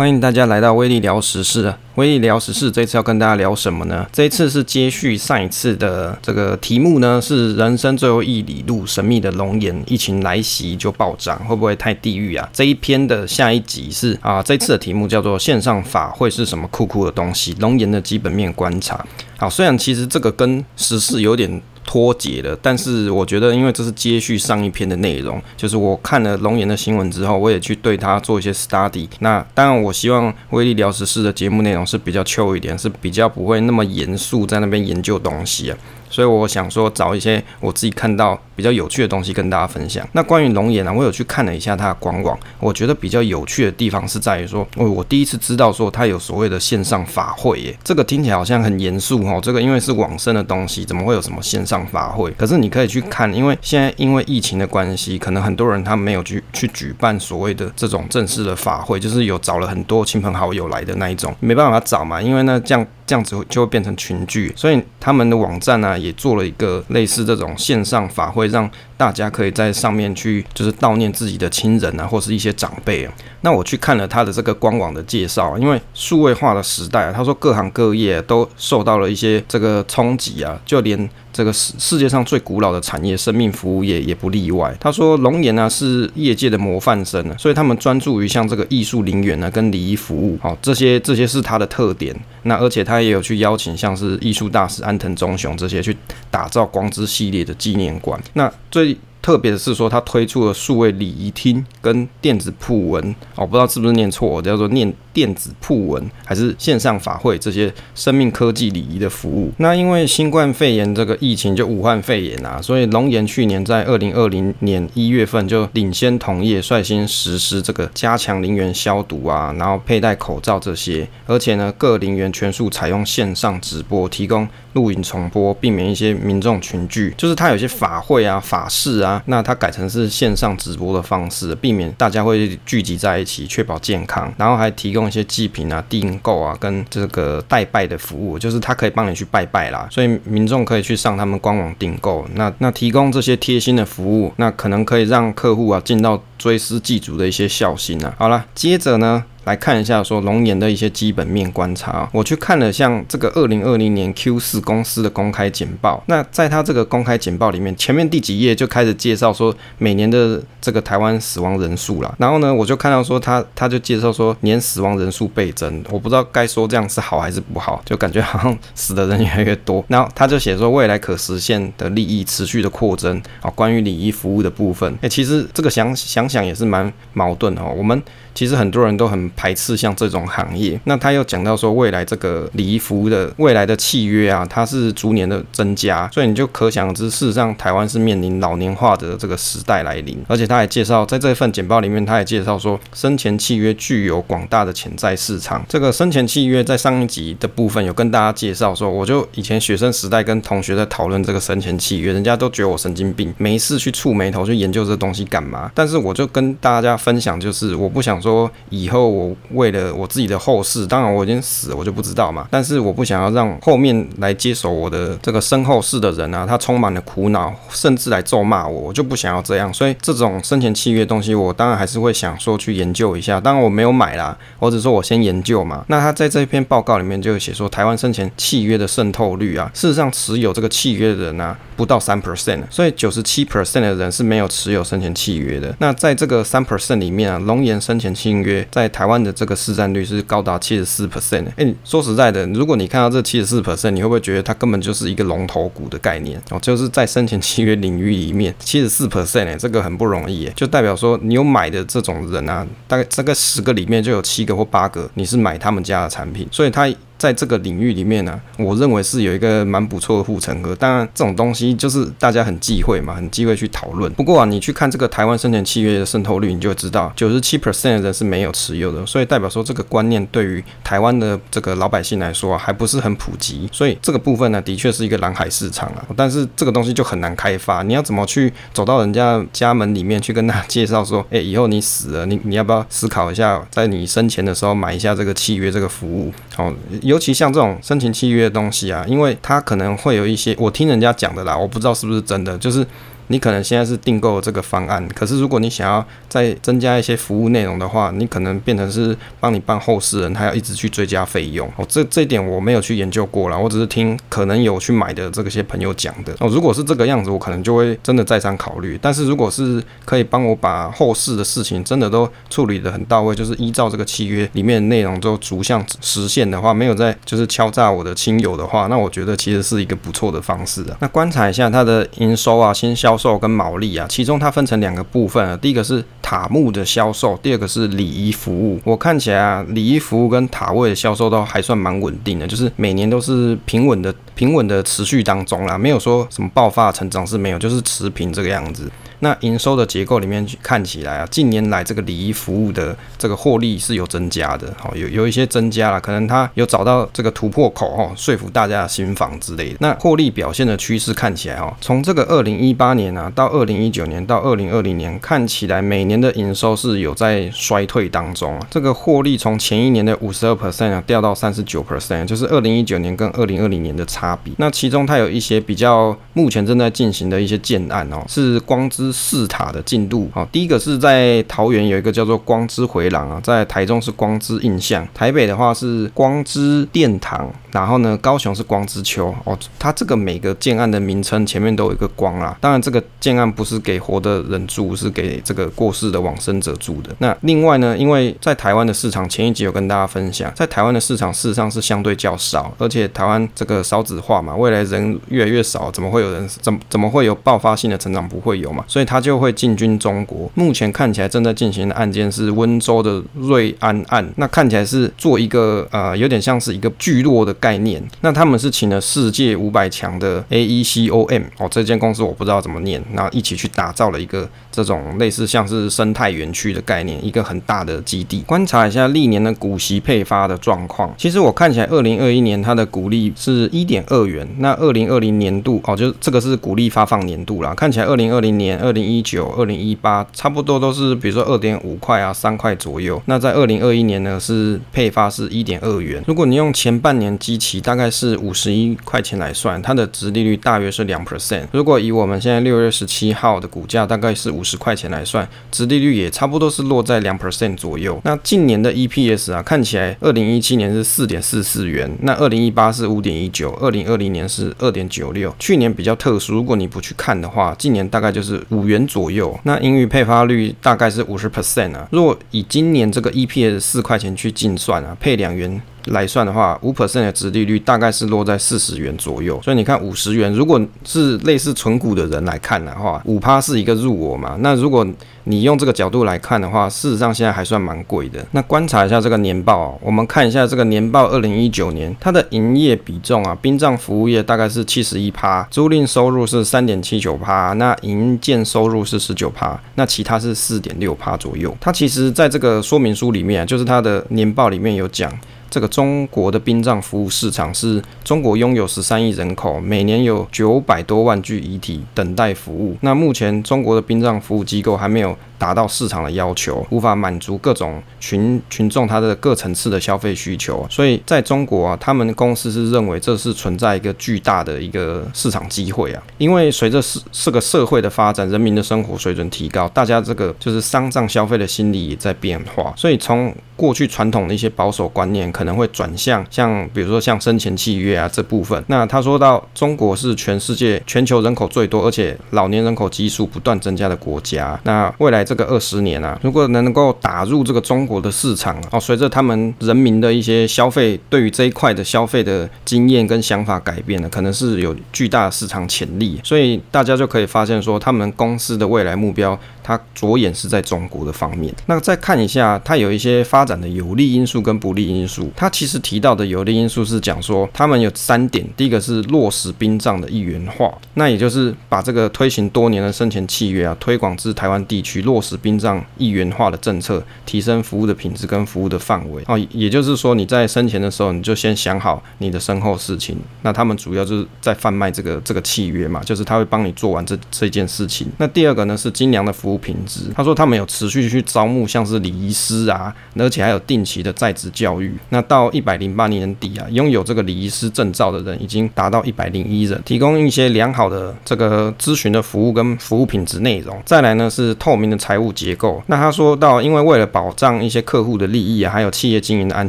欢迎大家来到威力聊时事啊！威力聊时事，这次要跟大家聊什么呢？这一次是接续上一次的这个题目呢，是人生最后一里路，神秘的龙岩，疫情来袭就暴涨，会不会太地狱啊？这一篇的下一集是啊，这次的题目叫做线上法会是什么酷酷的东西？龙岩的基本面观察。好，虽然其实这个跟时事有点。脱节了，但是我觉得，因为这是接续上一篇的内容，就是我看了龙岩的新闻之后，我也去对他做一些 study。那当然，我希望威力聊时事的节目内容是比较 chill 一点，是比较不会那么严肃，在那边研究东西啊。所以我想说，找一些我自己看到比较有趣的东西跟大家分享。那关于龙岩呢，我有去看了一下它的官网，我觉得比较有趣的地方是在于说，哦，我第一次知道说它有所谓的线上法会耶。这个听起来好像很严肃哦，这个因为是往生的东西，怎么会有什么线上法会？可是你可以去看，因为现在因为疫情的关系，可能很多人他没有去去举办所谓的这种正式的法会，就是有找了很多亲朋好友来的那一种，没办法找嘛，因为呢这样。这样子就会变成群聚，所以他们的网站呢、也做了一个类似这种线上法会，让大家可以在上面去就是悼念自己的亲人啊，或是一些长辈啊。那我去看了他的这个官网的介绍，因为数位化的时代啊，他说各行各业都受到了一些这个冲击啊，就连。这个世世界上最古老的产业，生命服务业也不例外。他说，龙岩呢是业界的模范生，所以他们专注于像这个艺术陵园呢，跟礼仪服务，好，这些这些是他的特点。那而且他也有去邀请像是艺术大师安藤忠雄这些去打造光之系列的纪念馆。那最特别是说，他推出了数位礼仪厅跟电子普文，我不知道是不是念错，叫做念。电子铺文还是线上法会这些生命科技礼仪的服务。那因为新冠肺炎这个疫情，就武汉肺炎啊，所以龙岩去年在二零二零年一月份就领先同业率先实施这个加强陵园消毒啊，然后佩戴口罩这些，而且呢各陵园全数采用线上直播，提供录影重播，避免一些民众群聚。就是它有些法会啊、法事啊，那它改成是线上直播的方式，避免大家会聚集在一起，确保健康，然后还提供。一些祭品啊、订购啊，跟这个代拜的服务，就是他可以帮你去拜拜啦，所以民众可以去上他们官网订购。那那提供这些贴心的服务，那可能可以让客户啊进到追思祭祖的一些孝心啊。好了，接着呢。来看一下说龙岩的一些基本面观察，我去看了像这个二零二零年 Q 四公司的公开简报。那在他这个公开简报里面，前面第几页就开始介绍说每年的这个台湾死亡人数了。然后呢，我就看到说他他就介绍说年死亡人数倍增，我不知道该说这样是好还是不好，就感觉好像死的人越来越多。然后他就写说未来可实现的利益持续的扩增啊，关于礼仪服务的部分，哎，其实这个想想想也是蛮矛盾哦。我们其实很多人都很排斥像这种行业，那他又讲到说未来这个礼仪服务的未来的契约啊，它是逐年的增加，所以你就可想而知，事实上台湾是面临老年化的这个时代来临。而且他还介绍，在这份简报里面，他也介绍说生前契约具有广大的潜在市场。这个生前契约在上一集的部分有跟大家介绍说，我就以前学生时代跟同学在讨论这个生前契约，人家都觉得我神经病，没事去触霉头去研究这东西干嘛？但是我就跟大家分享，就是我不想。说以后我为了我自己的后事，当然我已经死了，我就不知道嘛。但是我不想要让后面来接手我的这个身后事的人啊，他充满了苦恼，甚至来咒骂我，我就不想要这样。所以这种生前契约东西，我当然还是会想说去研究一下。当然我没有买啦，我只说我先研究嘛。那他在这篇报告里面就写说，台湾生前契约的渗透率啊，事实上持有这个契约的人啊，不到三 percent，所以九十七 percent 的人是没有持有生前契约的。那在这个三 percent 里面啊，龙岩生前契约在台湾的这个市占率是高达七十四 percent。哎，说实在的，如果你看到这七十四 percent，你会不会觉得它根本就是一个龙头股的概念哦？就是在生前契约领域里面，七十四 percent 哎，这个很不容易，就代表说你有买的这种人啊，大概这个十个里面就有七个或八个你是买他们家的产品，所以它。在这个领域里面呢、我认为是有一个蛮不错的护城河。当然，这种东西就是大家很忌讳嘛，很忌讳去讨论。不过啊，你去看这个台湾生前契约的渗透率，你就知道，九十七 percent 的人是没有持有的。所以代表说，这个观念对于台湾的这个老百姓来说，还不是很普及。所以这个部分呢，的确是一个蓝海市场啊。但是这个东西就很难开发。你要怎么去走到人家家门里面去跟他介绍说，哎，以后你死了，你你要不要思考一下，在你生前的时候买一下这个契约这个服务？好。尤其像这种生情契约的东西啊，因为它可能会有一些，我听人家讲的啦，我不知道是不是真的，就是你可能现在是订购这个方案，可是如果你想要再增加一些服务内容的话，你可能变成是帮你办后事人，他要一直去追加费用。哦，这这一点我没有去研究过啦，我只是听可能有去买的这个些朋友讲的。哦，如果是这个样子，我可能就会真的再三考虑。但是如果是可以帮我把后事的事情真的都处理得很到位，就是依照这个契约里面的内容都逐项实现的话，没有再就是敲诈我的亲友的话，那我觉得其实是一个不错的方式啊。那观察一下它的营收啊、新销售跟毛利啊，其中它分成两个部分啊，第一个是塔木的销售，第二个是礼仪服务。我看起来啊，礼仪服务跟塔位的销售都还算蛮稳定的，就是每年都是平稳的、平稳的持续当中啦，没有说什么爆发成长是没有，就是持平这个样子。那营收的结构里面看起来啊，近年来这个礼仪服务的这个获利是有增加的，好，有有一些增加了，可能它有找到这个突破口哦，说服大家的心房之类的。那获利表现的趋势看起来哦，从这个二零一八年啊到二零一九年到二零二零年，看起来每年的营收是有在衰退当中啊。这个获利从前一年的五十二 percent 啊掉到三十九 percent，就是二零一九年跟二零二零年的差别。那其中它有一些比较目前正在进行的一些建案哦，是光之。四塔的进度，好，第一个是在桃园有一个叫做光之回廊啊，在台中是光之印象，台北的话是光之殿堂。然后呢，高雄是光之丘哦，它这个每个建案的名称前面都有一个光啦。当然，这个建案不是给活的人住，是给这个过世的往生者住的。那另外呢，因为在台湾的市场，前一集有跟大家分享，在台湾的市场事实上是相对较少，而且台湾这个少子化嘛，未来人越来越少，怎么会有人怎怎么会有爆发性的成长？不会有嘛，所以它就会进军中国。目前看起来正在进行的案件是温州的瑞安案，那看起来是做一个呃，有点像是一个聚落的。概念，那他们是请了世界五百强的 AECOM 哦，这间公司我不知道怎么念，然后一起去打造了一个这种类似像是生态园区的概念，一个很大的基地。观察一下历年的股息配发的状况，其实我看起来二零二一年它的股利是一点二元，那二零二零年度哦，就这个是股利发放年度啦，看起来二零二零年、二零一九、二零一八差不多都是比如说二点五块啊、三块左右。那在二零二一年呢是配发是一点二元，如果你用前半年基期大概是五十一块钱来算，它的值利率大约是两 percent。如果以我们现在六月十七号的股价大概是五十块钱来算，值利率也差不多是落在两 percent 左右。那近年的 EPS 啊，看起来二零一七年是四点四四元，那二零一八是五点一九，二零二零年是二点九六。去年比较特殊，如果你不去看的话，今年大概就是五元左右。那盈余配发率大概是五十 percent 啊。若以今年这个 EPS 四块钱去计算啊，配两元。来算的话，五 percent 的值利率大概是落在四十元左右，所以你看五十元，如果是类似存股的人来看的话，五趴是一个入额嘛。那如果你用这个角度来看的话，事实上现在还算蛮贵的。那观察一下这个年报，我们看一下这个年报，二零一九年它的营业比重啊，殡葬服务业大概是七十一趴，租赁收入是三点七九趴，那营建收入是十九趴，那其他是四点六趴左右。它其实在这个说明书里面，就是它的年报里面有讲。这个中国的殡葬服务市场是中国拥有十三亿人口，每年有九百多万具遗体等待服务。那目前中国的殡葬服务机构还没有。达到市场的要求，无法满足各种群群众他的各层次的消费需求，所以在中国啊，他们公司是认为这是存在一个巨大的一个市场机会啊，因为随着是这个社会的发展，人民的生活水准提高，大家这个就是丧葬消费的心理也在变化，所以从过去传统的一些保守观念可能会转向像比如说像生前契约啊这部分。那他说到中国是全世界全球人口最多，而且老年人口基数不断增加的国家，那未来。这个二十年啊，如果能够打入这个中国的市场哦，随着他们人民的一些消费，对于这一块的消费的经验跟想法改变了，可能是有巨大的市场潜力，所以大家就可以发现说，他们公司的未来目标。它着眼是在中国的方面。那再看一下，它有一些发展的有利因素跟不利因素。它其实提到的有利因素是讲说，他们有三点：第一个是落实殡葬的一元化，那也就是把这个推行多年的生前契约啊，推广至台湾地区，落实殡葬一元化的政策，提升服务的品质跟服务的范围。哦，也就是说你在生前的时候，你就先想好你的身后事情。那他们主要就是在贩卖这个这个契约嘛，就是他会帮你做完这这件事情。那第二个呢是精良的服务。品质。他说他们有持续去招募像是礼仪师啊，而且还有定期的在职教育。那到一百零八年底啊，拥有这个礼仪师证照的人已经达到一百零一人，提供一些良好的这个咨询的服务跟服务品质内容。再来呢是透明的财务结构。那他说到，因为为了保障一些客户的利益啊，还有企业经营的安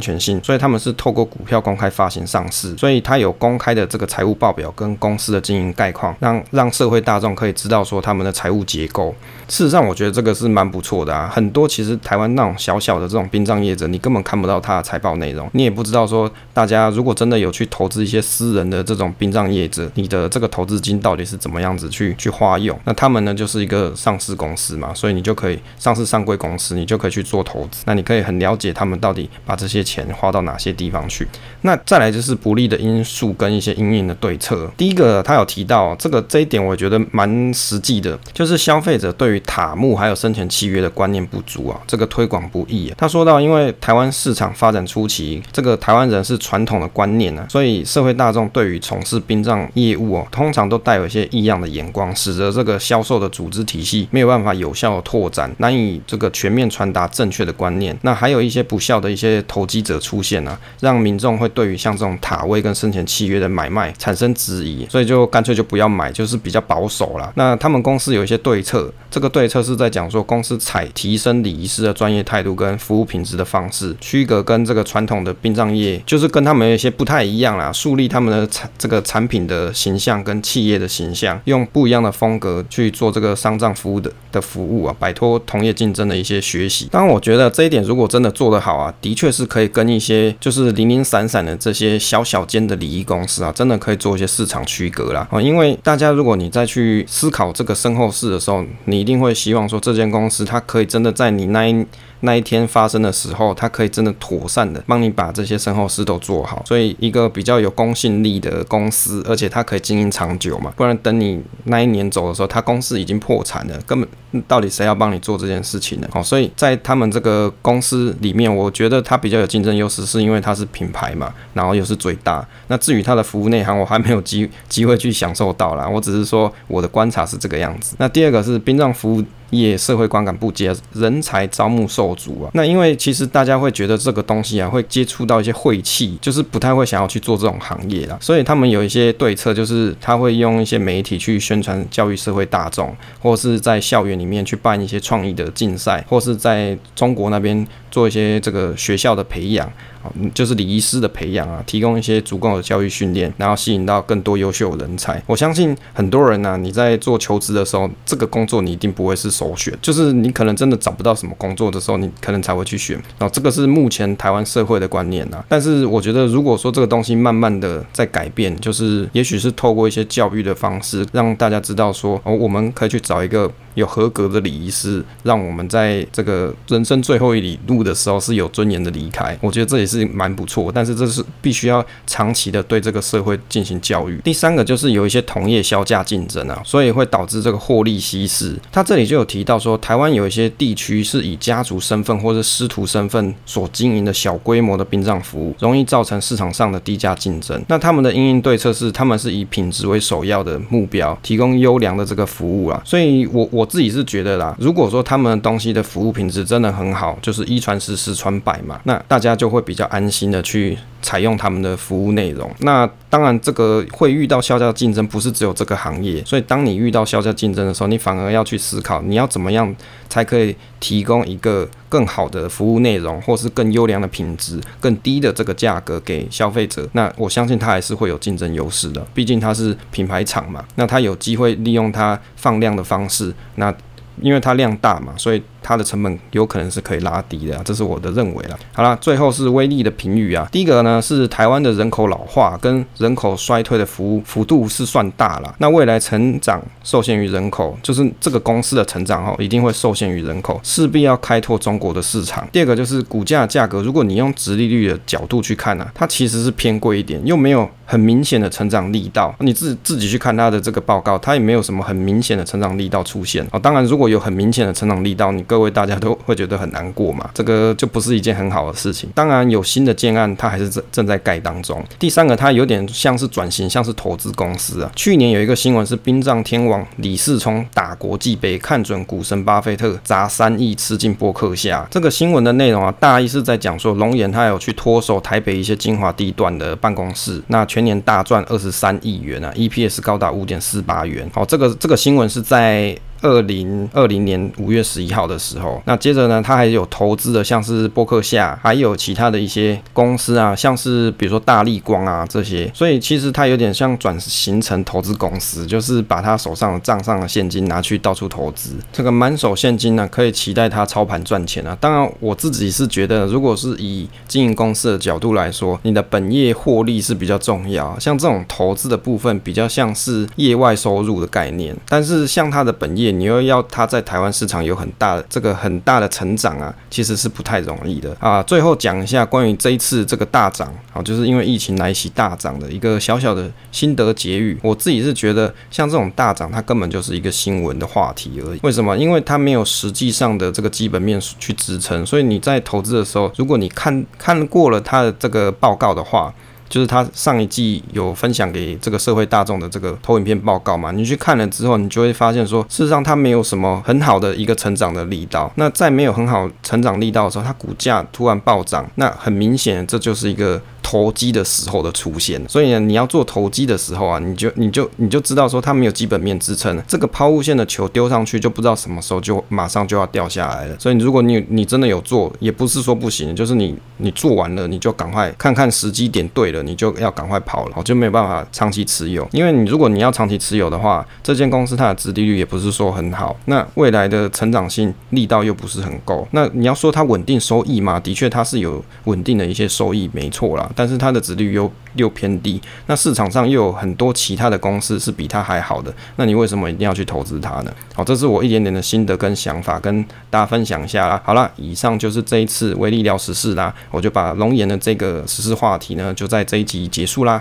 全性，所以他们是透过股票公开发行上市，所以他有公开的这个财务报表跟公司的经营概况，让让社会大众可以知道说他们的财务结构。事实上，我觉得这个是蛮不错的啊。很多其实台湾那种小小的这种殡葬业者，你根本看不到他的财报内容，你也不知道说大家如果真的有去投资一些私人的这种殡葬业者，你的这个投资金到底是怎么样子去去花用？那他们呢就是一个上市公司嘛，所以你就可以上市上柜公司，你就可以去做投资。那你可以很了解他们到底把这些钱花到哪些地方去。那再来就是不利的因素跟一些因应的对策。第一个，他有提到这个这一点，我觉得蛮实际的，就是消费者对于塔木还有生前契约的观念不足啊，这个推广不易啊。他说到，因为台湾市场发展初期，这个台湾人是传统的观念啊，所以社会大众对于从事殡葬业务哦，通常都带有一些异样的眼光，使得这个销售的组织体系没有办法有效的拓展，难以这个全面传达正确的观念。那还有一些不肖的一些投机者出现啊，让民众会对于像这种塔位跟生前契约的买卖产生质疑，所以就干脆就不要买，就是比较保守啦。那他们公司有一些对策，这个对策是在讲说公司采提升礼仪师的专业态度跟服务品质的方式，区隔跟这个传统的殡葬业，就是跟他们有一些不太一样啦，树立他们的产这个产品的形象跟企业的形象，用不一样的风格去做这个丧葬服务的的服务啊，摆脱同业竞争的一些学习。当然，我觉得这一点如果真的做得好啊，的确是可以跟一些就是零零散散的这些小小间的礼仪公司啊，真的可以做一些市场区隔啦。啊，因为大家如果你再去思考这个身后事的时候，你一定会希望说这间公司它可以真的在你那一那一天发生的时候，它可以真的妥善的帮你把这些身后事都做好。所以一个比较有公信力的公司，而且它可以经营长久嘛，不然等你那一年走的时候，它公司已经破产了，根本到底谁要帮你做这件事情呢？好，所以在他们这个公司里面，我觉得它比较有竞争优势，是因为它是品牌嘛，然后又是最大。那至于它的服务内涵，我还没有机机会去享受到啦，我只是说我的观察是这个样子。那第二个是殡葬服务。也社会观感不佳，人才招募受阻啊。那因为其实大家会觉得这个东西啊，会接触到一些晦气，就是不太会想要去做这种行业啦。所以他们有一些对策，就是他会用一些媒体去宣传教育社会大众，或是在校园里面去办一些创意的竞赛，或是在中国那边做一些这个学校的培养啊。就是礼仪师的培养啊，提供一些足够的教育训练，然后吸引到更多优秀的人才。我相信很多人呢、啊，你在做求职的时候，这个工作你一定不会是首选，就是你可能真的找不到什么工作的时候，你可能才会去选。然后这个是目前台湾社会的观念啊。但是我觉得，如果说这个东西慢慢的在改变，就是也许是透过一些教育的方式，让大家知道说，哦，我们可以去找一个。有合格的礼仪师，让我们在这个人生最后一里路的时候是有尊严的离开。我觉得这也是蛮不错，但是这是必须要长期的对这个社会进行教育。第三个就是有一些同业削价竞争啊，所以会导致这个获利稀释。他这里就有提到说，台湾有一些地区是以家族身份或者师徒身份所经营的小规模的殡葬服务，容易造成市场上的低价竞争。那他们的因应对策是，他们是以品质为首要的目标，提供优良的这个服务啊。所以我我。我自己是觉得啦，如果说他们的东西的服务品质真的很好，就是一传十，十传百嘛，那大家就会比较安心的去采用他们的服务内容。那当然，这个会遇到削价竞争，不是只有这个行业。所以，当你遇到削价竞争的时候，你反而要去思考，你要怎么样才可以提供一个更好的服务内容，或是更优良的品质、更低的这个价格给消费者。那我相信它还是会有竞争优势的，毕竟它是品牌厂嘛。那它有机会利用它放量的方式，那因为它量大嘛，所以。它的成本有可能是可以拉低的啊，这是我的认为了。好了，最后是威力的评语啊。第一个呢是台湾的人口老化跟人口衰退的幅幅度是算大了，那未来成长受限于人口，就是这个公司的成长哈，一定会受限于人口，势必要开拓中国的市场。第二个就是股价价格，如果你用殖利率的角度去看呢，它其实是偏贵一点，又没有很明显的成长力道。你自自己去看它的这个报告，它也没有什么很明显的成长力道出现啊。当然，如果有很明显的成长力道，你各位大家都会觉得很难过嘛，这个就不是一件很好的事情。当然有新的建案，它还是正正在盖当中。第三个，它有点像是转型，像是投资公司啊。去年有一个新闻是殡葬天王李世聪打国际杯，看准股神巴菲特砸三亿吃进波克夏。这个新闻的内容啊，大意是在讲说龙岩他有去脱手台北一些精华地段的办公室，那全年大赚二十三亿元啊，EPS 高达五点四八元。好，这个这个新闻是在。二零二零年五月十一号的时候，那接着呢，他还有投资的，像是波克夏，还有其他的一些公司啊，像是比如说大立光啊这些，所以其实他有点像转型成投资公司，就是把他手上的账上的现金拿去到处投资，这个满手现金呢，可以期待他操盘赚钱啊。当然，我自己是觉得，如果是以经营公司的角度来说，你的本业获利是比较重要，像这种投资的部分比较像是业外收入的概念，但是像他的本业。你又要他在台湾市场有很大的这个很大的成长啊，其实是不太容易的啊。最后讲一下关于这一次这个大涨啊，就是因为疫情来袭大涨的一个小小的心得结语。我自己是觉得，像这种大涨，它根本就是一个新闻的话题而已。为什么？因为它没有实际上的这个基本面去支撑，所以你在投资的时候，如果你看看过了它的这个报告的话。就是他上一季有分享给这个社会大众的这个投影片报告嘛，你去看了之后，你就会发现说，事实上他没有什么很好的一个成长的力道。那在没有很好成长力道的时候，他股价突然暴涨，那很明显这就是一个。投机的时候的出现，所以呢，你要做投机的时候啊，你就你就你就知道说它没有基本面支撑，这个抛物线的球丢上去就不知道什么时候就马上就要掉下来了。所以如果你你真的有做，也不是说不行，就是你你做完了，你就赶快看看时机点对了，你就要赶快跑了，就没有办法长期持有。因为你如果你要长期持有的话，这间公司它的殖利率也不是说很好，那未来的成长性力道又不是很够。那你要说它稳定收益嘛，的确它是有稳定的一些收益，没错啦。但但是它的值率又又偏低，那市场上又有很多其他的公司是比它还好的，那你为什么一定要去投资它呢？好，这是我一点点的心得跟想法，跟大家分享一下啦。好啦，以上就是这一次威力聊时事啦，我就把龙岩的这个时事话题呢，就在这一集结束啦。